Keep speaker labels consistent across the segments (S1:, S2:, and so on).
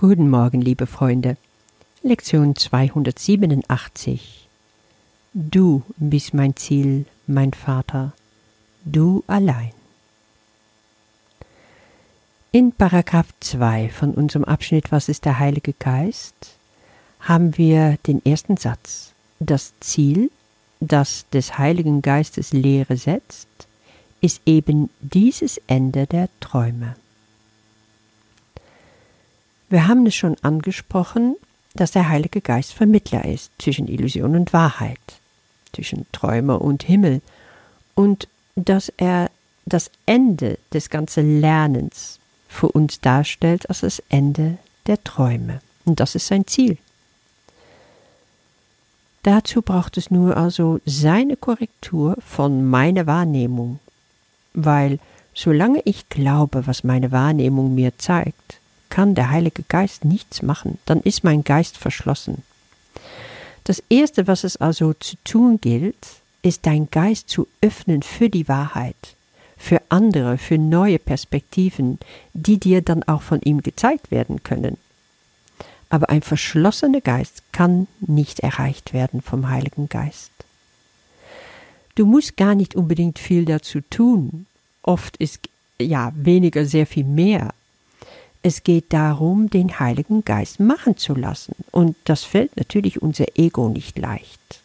S1: Guten Morgen, liebe Freunde. Lektion 287. Du bist mein Ziel, mein Vater, du allein. In Paragraph 2 von unserem Abschnitt Was ist der Heilige Geist haben wir den ersten Satz. Das Ziel, das des Heiligen Geistes Lehre setzt, ist eben dieses Ende der Träume. Wir haben es schon angesprochen, dass der Heilige Geist Vermittler ist zwischen Illusion und Wahrheit, zwischen Träumer und Himmel und dass er das Ende des ganzen Lernens für uns darstellt als das Ende der Träume. Und das ist sein Ziel. Dazu braucht es nur also seine Korrektur von meiner Wahrnehmung, weil solange ich glaube, was meine Wahrnehmung mir zeigt, kann der Heilige Geist nichts machen, dann ist mein Geist verschlossen. Das Erste, was es also zu tun gilt, ist dein Geist zu öffnen für die Wahrheit, für andere, für neue Perspektiven, die dir dann auch von ihm gezeigt werden können. Aber ein verschlossener Geist kann nicht erreicht werden vom Heiligen Geist. Du musst gar nicht unbedingt viel dazu tun. Oft ist ja weniger sehr viel mehr. Es geht darum, den Heiligen Geist machen zu lassen, und das fällt natürlich unser Ego nicht leicht.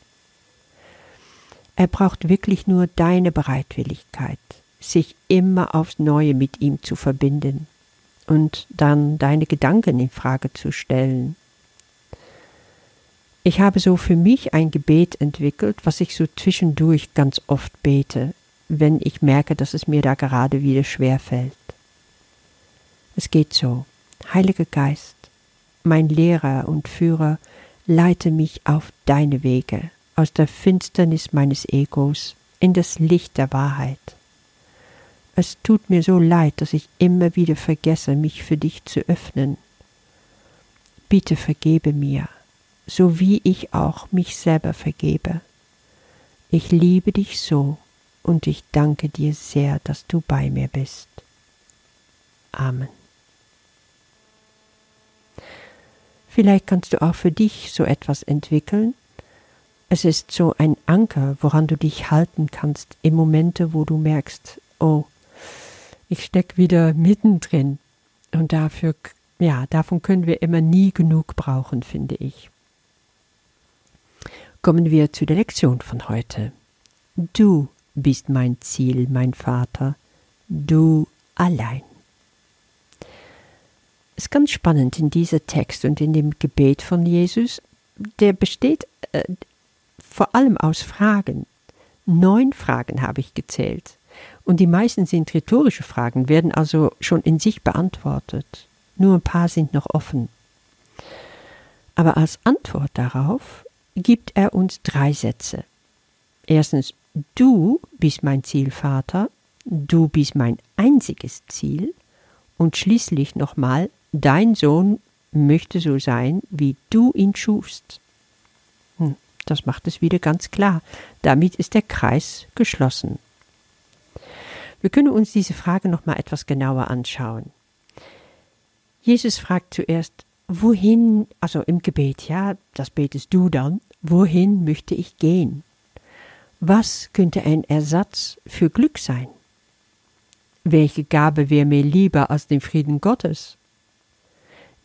S1: Er braucht wirklich nur deine Bereitwilligkeit, sich immer aufs Neue mit ihm zu verbinden und dann deine Gedanken in Frage zu stellen. Ich habe so für mich ein Gebet entwickelt, was ich so zwischendurch ganz oft bete, wenn ich merke, dass es mir da gerade wieder schwer fällt. Es geht so. Heiliger Geist, mein Lehrer und Führer, leite mich auf deine Wege, aus der Finsternis meines Egos in das Licht der Wahrheit. Es tut mir so leid, dass ich immer wieder vergesse, mich für dich zu öffnen. Bitte vergebe mir, so wie ich auch mich selber vergebe. Ich liebe dich so und ich danke dir sehr, dass du bei mir bist. Amen. Vielleicht kannst du auch für dich so etwas entwickeln. Es ist so ein Anker, woran du dich halten kannst in Momente, wo du merkst, oh, ich stecke wieder mittendrin. Und dafür, ja, davon können wir immer nie genug brauchen, finde ich. Kommen wir zu der Lektion von heute. Du bist mein Ziel, mein Vater, du allein ist ganz spannend in diesem Text und in dem Gebet von Jesus. Der besteht äh, vor allem aus Fragen. Neun Fragen habe ich gezählt. Und die meisten sind rhetorische Fragen, werden also schon in sich beantwortet. Nur ein paar sind noch offen. Aber als Antwort darauf gibt er uns drei Sätze. Erstens, du bist mein Ziel, Vater, du bist mein einziges Ziel. Und schließlich nochmal, dein Sohn möchte so sein, wie du ihn schufst. Hm, das macht es wieder ganz klar. Damit ist der Kreis geschlossen. Wir können uns diese Frage noch mal etwas genauer anschauen. Jesus fragt zuerst, wohin, also im Gebet, ja, das betest du dann, wohin möchte ich gehen? Was könnte ein Ersatz für Glück sein? Welche Gabe wäre mir lieber als den Frieden Gottes?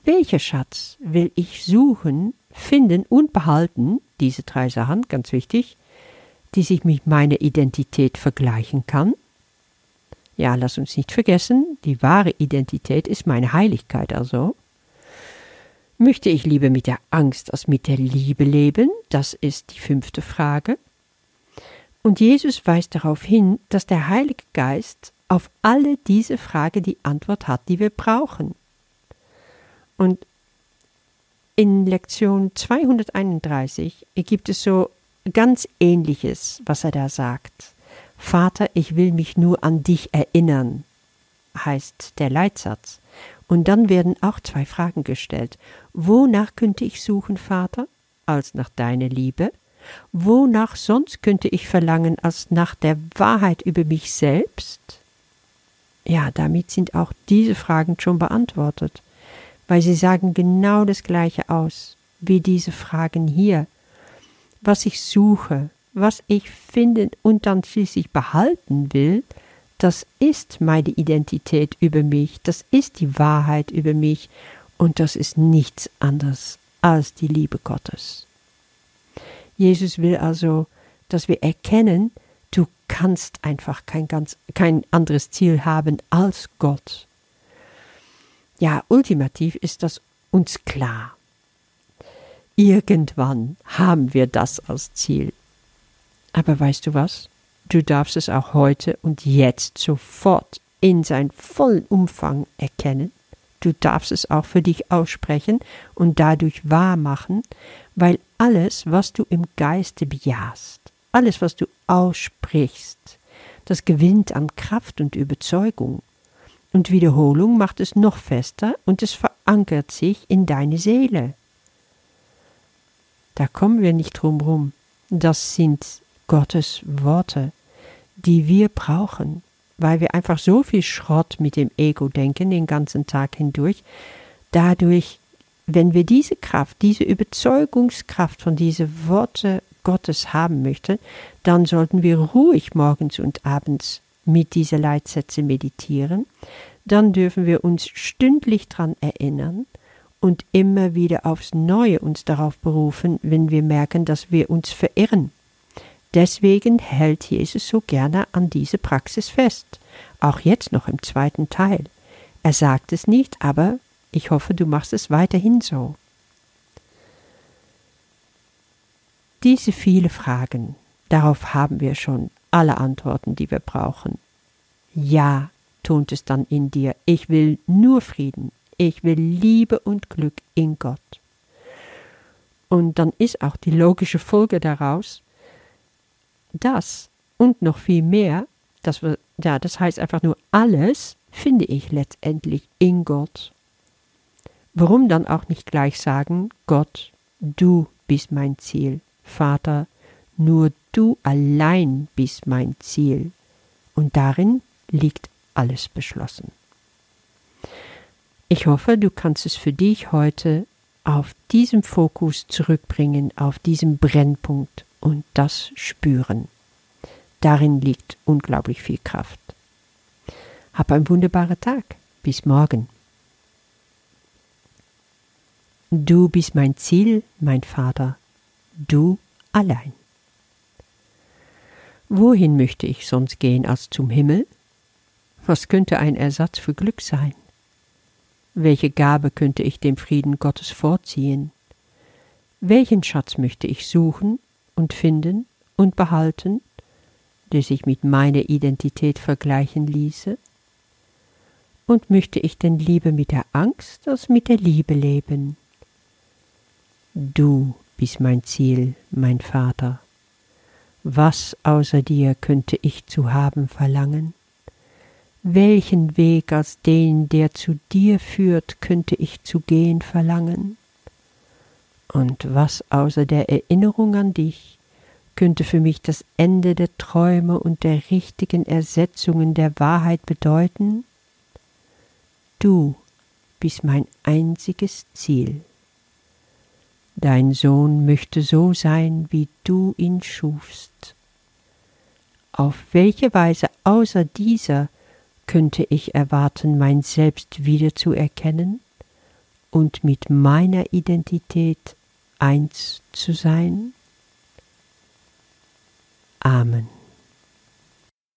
S1: Welcher Schatz will ich suchen, finden und behalten, diese drei Sachen, ganz wichtig, die sich mit meiner Identität vergleichen kann? Ja, lass uns nicht vergessen, die wahre Identität ist meine Heiligkeit also. Möchte ich lieber mit der Angst als mit der Liebe leben? Das ist die fünfte Frage. Und Jesus weist darauf hin, dass der Heilige Geist auf alle diese Fragen die Antwort hat, die wir brauchen. Und in Lektion 231 gibt es so ganz ähnliches, was er da sagt. Vater, ich will mich nur an dich erinnern, heißt der Leitsatz. Und dann werden auch zwei Fragen gestellt. Wonach könnte ich suchen, Vater, als nach deiner Liebe? Wonach sonst könnte ich verlangen, als nach der Wahrheit über mich selbst? Ja, damit sind auch diese Fragen schon beantwortet. Weil sie sagen genau das gleiche aus wie diese Fragen hier. Was ich suche, was ich finden und dann schließlich behalten will, das ist meine Identität über mich, das ist die Wahrheit über mich und das ist nichts anderes als die Liebe Gottes. Jesus will also, dass wir erkennen, du kannst einfach kein ganz, kein anderes Ziel haben als Gott. Ja, ultimativ ist das uns klar. Irgendwann haben wir das als Ziel. Aber weißt du was? Du darfst es auch heute und jetzt sofort in sein vollen Umfang erkennen. Du darfst es auch für dich aussprechen und dadurch wahr machen, weil alles, was du im Geiste bejahst, alles, was du aussprichst, das gewinnt an Kraft und Überzeugung. Und Wiederholung macht es noch fester und es verankert sich in deine Seele. Da kommen wir nicht drum rum. Das sind Gottes Worte, die wir brauchen, weil wir einfach so viel Schrott mit dem Ego denken den ganzen Tag hindurch. Dadurch, wenn wir diese Kraft, diese Überzeugungskraft von diesen Worte Gottes haben möchten, dann sollten wir ruhig morgens und abends mit dieser Leitsätze meditieren. Dann dürfen wir uns stündlich daran erinnern und immer wieder aufs Neue uns darauf berufen, wenn wir merken, dass wir uns verirren. Deswegen hält Jesus so gerne an diese Praxis fest, auch jetzt noch im zweiten Teil. Er sagt es nicht, aber ich hoffe, du machst es weiterhin so. Diese viele Fragen, darauf haben wir schon alle Antworten, die wir brauchen. Ja, tont es dann in dir, ich will nur Frieden, ich will Liebe und Glück in Gott. Und dann ist auch die logische Folge daraus, das und noch viel mehr, das, wir, ja, das heißt einfach nur alles, finde ich letztendlich in Gott. Warum dann auch nicht gleich sagen, Gott, du bist mein Ziel, Vater, nur du allein bist mein Ziel, und darin liegt alles beschlossen. Ich hoffe, du kannst es für dich heute auf diesem Fokus zurückbringen, auf diesem Brennpunkt und das spüren. Darin liegt unglaublich viel Kraft. Hab einen wunderbaren Tag. Bis morgen. Du bist mein Ziel, mein Vater, du allein. Wohin möchte ich sonst gehen als zum Himmel? Was könnte ein Ersatz für Glück sein? Welche Gabe könnte ich dem Frieden Gottes vorziehen? Welchen Schatz möchte ich suchen und finden und behalten, der sich mit meiner Identität vergleichen ließe? Und möchte ich denn lieber mit der Angst als mit der Liebe leben? Du bist mein Ziel, mein Vater. Was außer dir könnte ich zu haben verlangen? Welchen Weg als den, der zu dir führt, könnte ich zu gehen verlangen? Und was außer der Erinnerung an dich könnte für mich das Ende der Träume und der richtigen Ersetzungen der Wahrheit bedeuten? Du bist mein einziges Ziel. Dein Sohn möchte so sein, wie du ihn schufst. Auf welche Weise außer dieser könnte ich erwarten, mein Selbst wiederzuerkennen und mit meiner Identität eins zu sein? Amen.